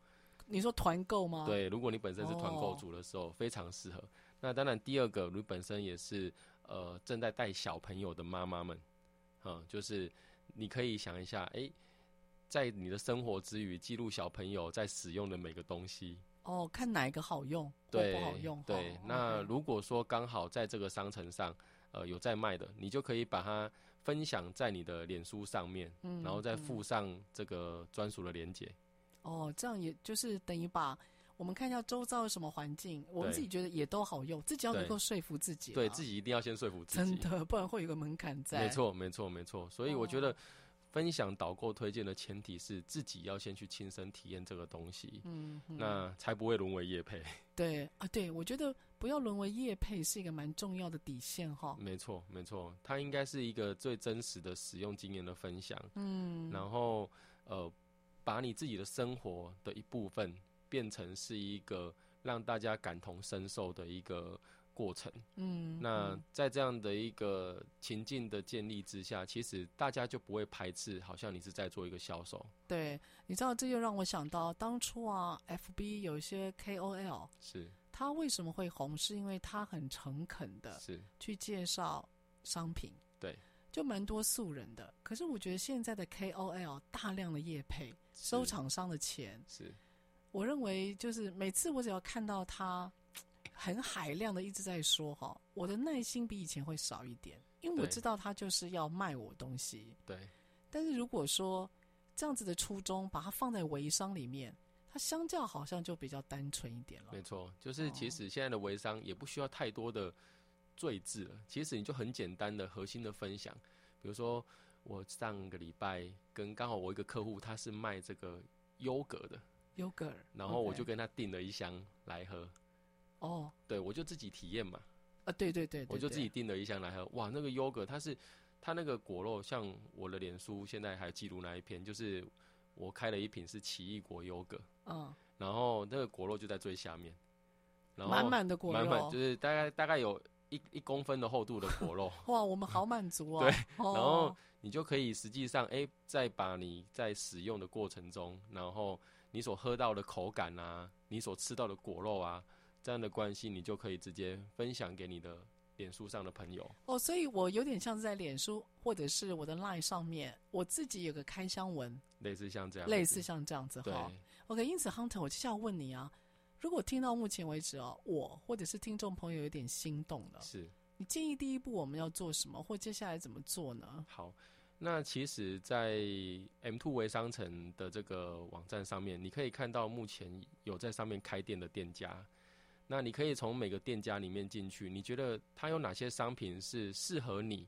你说团购吗？对，如果你本身是团购组的时候，oh. 非常适合。那当然，第二个，你本身也是呃正在带小朋友的妈妈们，嗯，就是你可以想一下，哎、欸，在你的生活之余，记录小朋友在使用的每个东西。哦、oh，看哪一个好用，对，不好用。对，哦、那如果说刚好在这个商城上，呃，有在卖的，你就可以把它分享在你的脸书上面，嗯、然后再附上这个专属的连接。哦，这样也就是等于把我们看一下周遭有什么环境，我们自己觉得也都好用，自己要能够说服自己，对，对自己一定要先说服自己，真的，不然会有个门槛在。没错，没错，没错。所以我觉得分享导购推荐的前提是自己要先去亲身体验这个东西，嗯，那才不会沦为业配。对啊，对，我觉得不要沦为业配是一个蛮重要的底线哈。没错，没错，它应该是一个最真实的使用经验的分享，嗯，然后呃。把你自己的生活的一部分变成是一个让大家感同身受的一个过程。嗯，那在这样的一个情境的建立之下，其实大家就不会排斥，好像你是在做一个销售。对，你知道这就让我想到当初啊，FB 有一些 KOL，是他为什么会红？是因为他很诚恳的是去介绍商品。对。就蛮多素人的，可是我觉得现在的 KOL 大量的业配收厂商的钱，是我认为就是每次我只要看到他很海量的一直在说哈，我的耐心比以前会少一点，因为我知道他就是要卖我东西。对，但是如果说这样子的初衷把它放在微商里面，它相较好像就比较单纯一点了。没错，就是其实现在的微商也不需要太多的。赘字了。其实你就很简单的核心的分享，比如说我上个礼拜跟刚好我一个客户，他是卖这个优格的优格，然后我就跟他订了一箱来喝。哦，对，我就自己体验嘛。啊，对对对，对，我就自己订了一箱来喝。哇，那个优格它是它那个果肉，像我的脸书现在还记录那一篇，就是我开了一瓶是奇异果优格。嗯。然后那个果肉就在最下面。然后满满的果肉。满满就是大概大概有一一公分的厚度的果肉。哇，我们好满足哦。对。然后你就可以实际上，哎，再把你在使用的过程中，然后你所喝到的口感啊，你所吃到的果肉啊。这样的关系，你就可以直接分享给你的脸书上的朋友哦。所以我有点像是在脸书或者是我的 Line 上面，我自己有个开箱文，类似像这样，类似像这样子哈。OK，因此 Hunter，我接下来问你啊，如果听到目前为止哦，我或者是听众朋友有点心动了，是你建议第一步我们要做什么，或接下来怎么做呢？好，那其实，在 M Two 微商城的这个网站上面，你可以看到目前有在上面开店的店家。那你可以从每个店家里面进去，你觉得它有哪些商品是适合你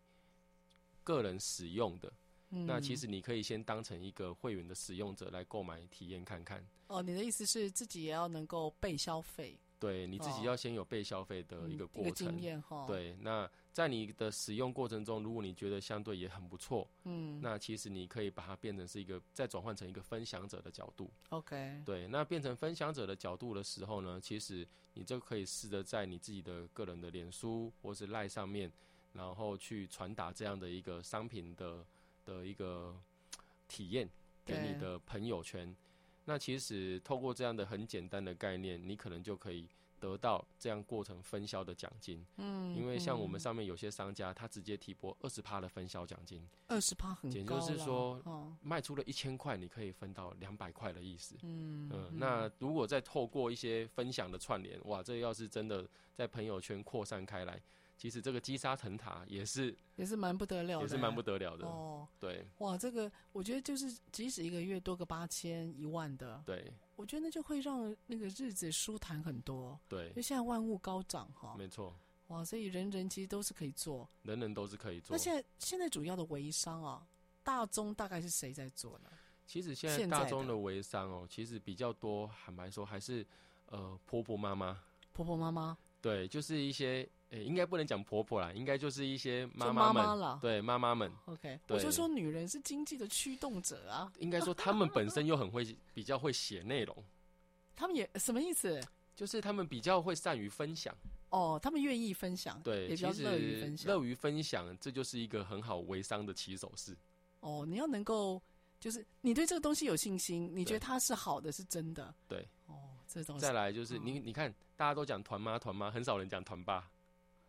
个人使用的？嗯。那其实你可以先当成一个会员的使用者来购买体验看看。哦，你的意思是自己也要能够被消费？对，你自己要先有被消费的一个过程，哦嗯、一个经验哈。对，那在你的使用过程中，如果你觉得相对也很不错，嗯，那其实你可以把它变成是一个，再转换成一个分享者的角度。OK。对，那变成分享者的角度的时候呢，其实你就可以试着在你自己的个人的脸书或是赖上面，然后去传达这样的一个商品的的一个体验给你的朋友圈。那其实透过这样的很简单的概念，你可能就可以得到这样过程分销的奖金。嗯，因为像我们上面有些商家，他直接提拨二十趴的分销奖金。二十趴很高了。也就是说，卖出了一千块，你可以分到两百块的意思。嗯嗯。那如果再透过一些分享的串联，哇，这要是真的在朋友圈扩散开来。其实这个积沙成塔也是也是蛮不得了的，也是蛮不得了的哦。对，哇，这个我觉得就是即使一个月多个八千一万的，对，我觉得那就会让那个日子舒坦很多。对，因为现在万物高涨哈，没错。哇，所以人人其实都是可以做，人人都是可以做。那现在现在主要的微商啊，大宗大概是谁在做呢？其实现在大宗的微商哦，其实比较多，坦白说还是呃婆婆妈妈，婆婆妈妈，对，就是一些。诶、欸，应该不能讲婆婆啦，应该就是一些妈妈们，妈妈对妈妈们。OK，我就说女人是经济的驱动者啊。应该说他们本身又很会，比较会写内容。他们也什么意思？就是他们比较会善于分享。哦，他们愿意分享，对，也比较乐于分享。乐于分享，这就是一个很好微商的起手式。哦，你要能够，就是你对这个东西有信心，你觉得它是好的，是真的。对。哦，这东西。再来就是、哦、你，你看，大家都讲团妈团妈，很少人讲团爸。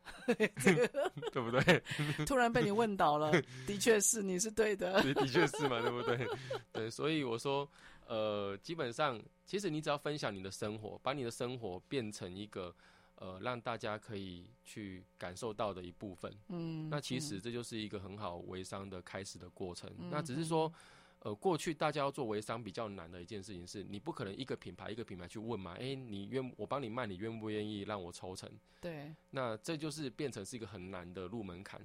对不对？突然被你问倒了，的确是你是对的，的确是嘛，对不对？对，所以我说，呃，基本上，其实你只要分享你的生活，把你的生活变成一个呃，让大家可以去感受到的一部分，嗯，那其实这就是一个很好微商的开始的过程。嗯、那只是说。呃，过去大家要做微商比较难的一件事情是，你不可能一个品牌一个品牌去问嘛，哎、欸，你愿我帮你卖，你愿不愿意让我抽成？对，那这就是变成是一个很难的入门槛。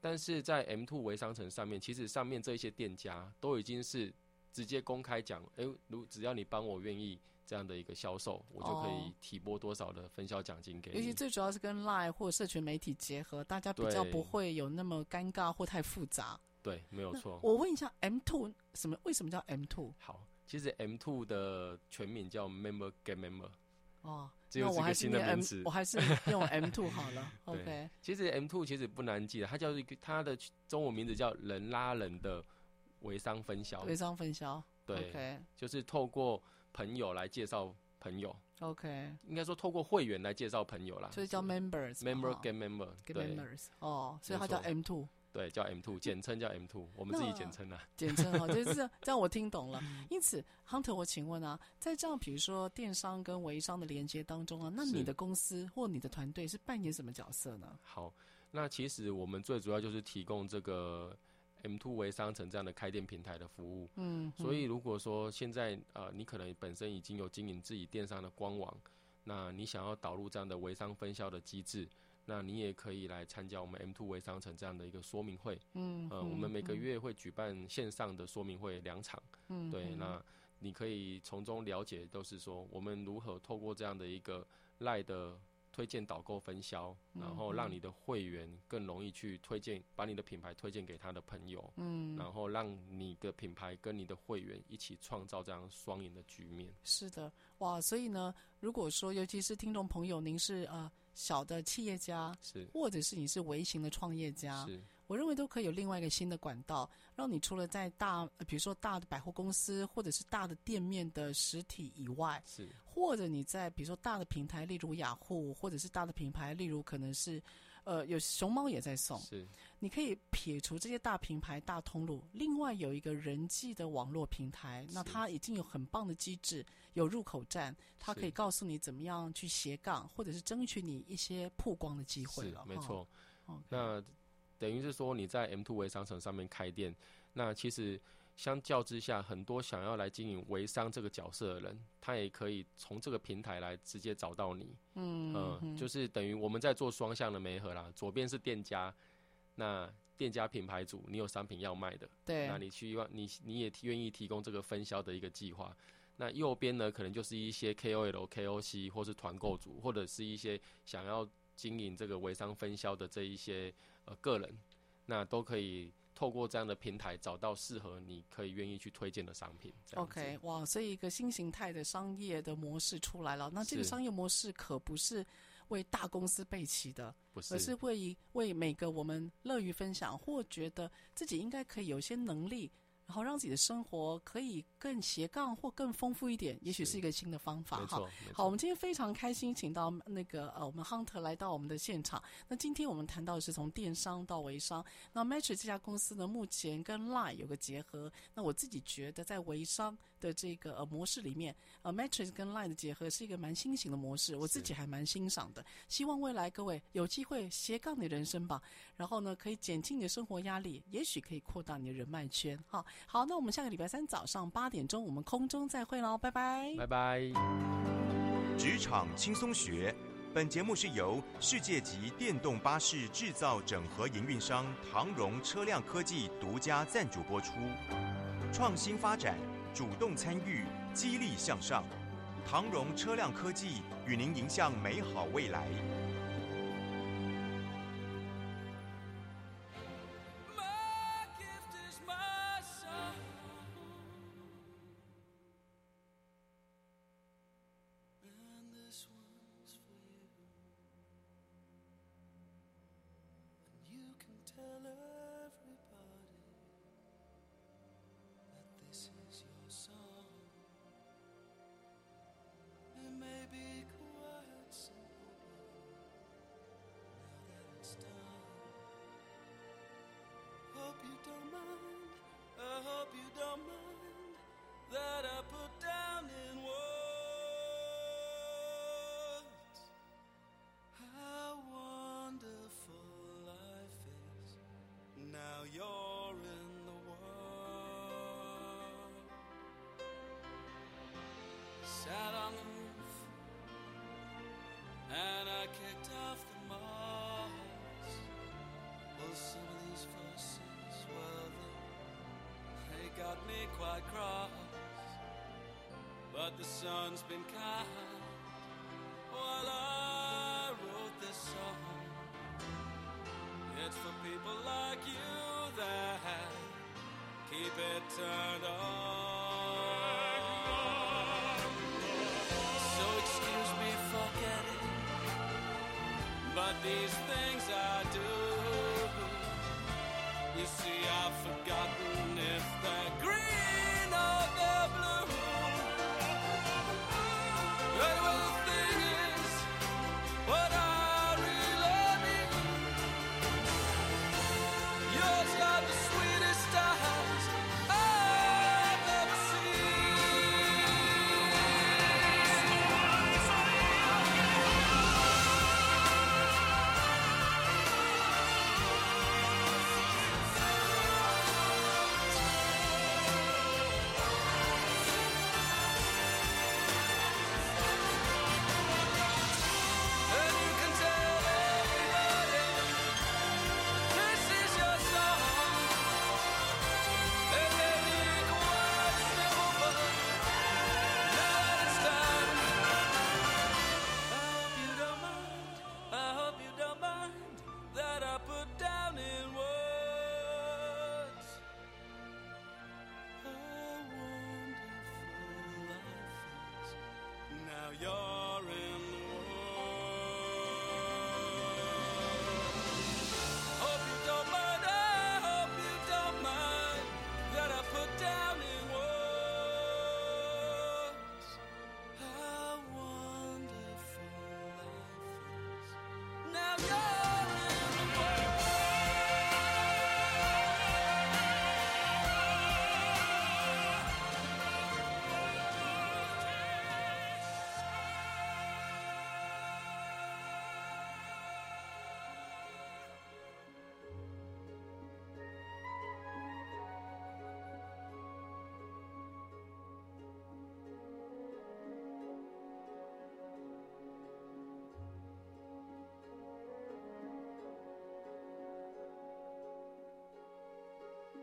但是在 M Two 微商城上面，其实上面这一些店家都已经是直接公开讲，哎、欸，如只要你帮我愿意这样的一个销售，我就可以提拨多少的分销奖金给你。尤其最主要是跟 Line 或社群媒体结合，大家比较不会有那么尴尬或太复杂。对，没有错。我问一下，M two 什么？为什么叫 M two？好，其实 M two 的全名叫 Member Get Member。哦，这是一个新的名词。我还是用 M two 好了。OK。其实 M two 其实不难记的，它叫一个它的中文名字叫人拉人的微商分销。微商分销。对。Okay. 就是透过朋友来介绍朋友。OK。应该说透过会员来介绍朋友啦。所以叫 Members。Member Get Member。Get Members。哦，所以它叫 M two。对，叫 M two，简称叫 M two，我们自己简称啊。简称哈，就是这样，这样我听懂了。因此，Hunter，我请问啊，在这样比如说电商跟微商的连接当中啊，那你的公司或你的团队是扮演什么角色呢？好，那其实我们最主要就是提供这个 M two 微商城这样的开店平台的服务。嗯，所以如果说现在呃，你可能本身已经有经营自己电商的官网，那你想要导入这样的微商分销的机制。那你也可以来参加我们 M Two 微商城这样的一个说明会。嗯，呃，我们每个月会举办线上的说明会两场。嗯，对，那你可以从中了解，都是说我们如何透过这样的一个赖的。推荐导购分销，然后让你的会员更容易去推荐，把你的品牌推荐给他的朋友，嗯，然后让你的品牌跟你的会员一起创造这样双赢的局面。是的，哇，所以呢，如果说尤其是听众朋友，您是呃小的企业家，是，或者是你是微型的创业家，是。我认为都可以有另外一个新的管道，让你除了在大，比如说大的百货公司或者是大的店面的实体以外，是，或者你在比如说大的平台，例如雅虎，或者是大的品牌，例如可能是，呃，有熊猫也在送，是，你可以撇除这些大品牌、大通路，另外有一个人际的网络平台，那它已经有很棒的机制，有入口站，它可以告诉你怎么样去斜杠，或者是争取你一些曝光的机会了，没错，哦，那。等于是说你在 M Two 微商城上面开店，那其实相较之下，很多想要来经营微商这个角色的人，他也可以从这个平台来直接找到你。嗯，就是等于我们在做双向的媒合啦。左边是店家，那店家品牌组，你有商品要卖的，对，那你希望你你也愿意提供这个分销的一个计划。那右边呢，可能就是一些 KOL、KOC 或是团购组，或者是一些想要经营这个微商分销的这一些。呃，个人那都可以透过这样的平台找到适合你可以愿意去推荐的商品。OK，哇，所以一个新形态的商业的模式出来了。那这个商业模式可不是为大公司备齐的，不是，而是为为每个我们乐于分享或觉得自己应该可以有些能力。然后让自己的生活可以更斜杠或更丰富一点，也许是一个新的方法哈。好，我们今天非常开心，请到那个呃，我们 Hunter 来到我们的现场。那今天我们谈到的是从电商到微商。那 Matrix 这家公司呢，目前跟 Line 有个结合。那我自己觉得，在微商的这个呃模式里面，呃，Matrix 跟 Line 的结合是一个蛮新型的模式，我自己还蛮欣赏的。希望未来各位有机会斜杠你的人生吧，然后呢，可以减轻你的生活压力，也许可以扩大你的人脉圈哈。好，那我们下个礼拜三早上八点钟，我们空中再会喽，拜拜，拜拜。职场轻松学，本节目是由世界级电动巴士制造整合营运商唐荣车辆科技独家赞助播出。创新发展，主动参与，激励向上。唐荣车辆科技与您迎向美好未来。hope you don't mind that I put down. Quite cross, but the sun's been kind while I wrote this song. It's for people like you that keep it turned on. So excuse me for getting, but these things I do. You see, I've forgotten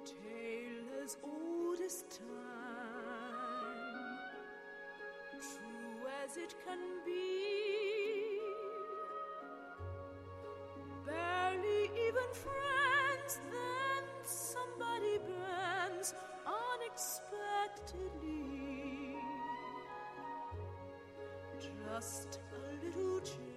tale as old as time, true as it can be. Barely even friends, then somebody bends unexpectedly. Just a little change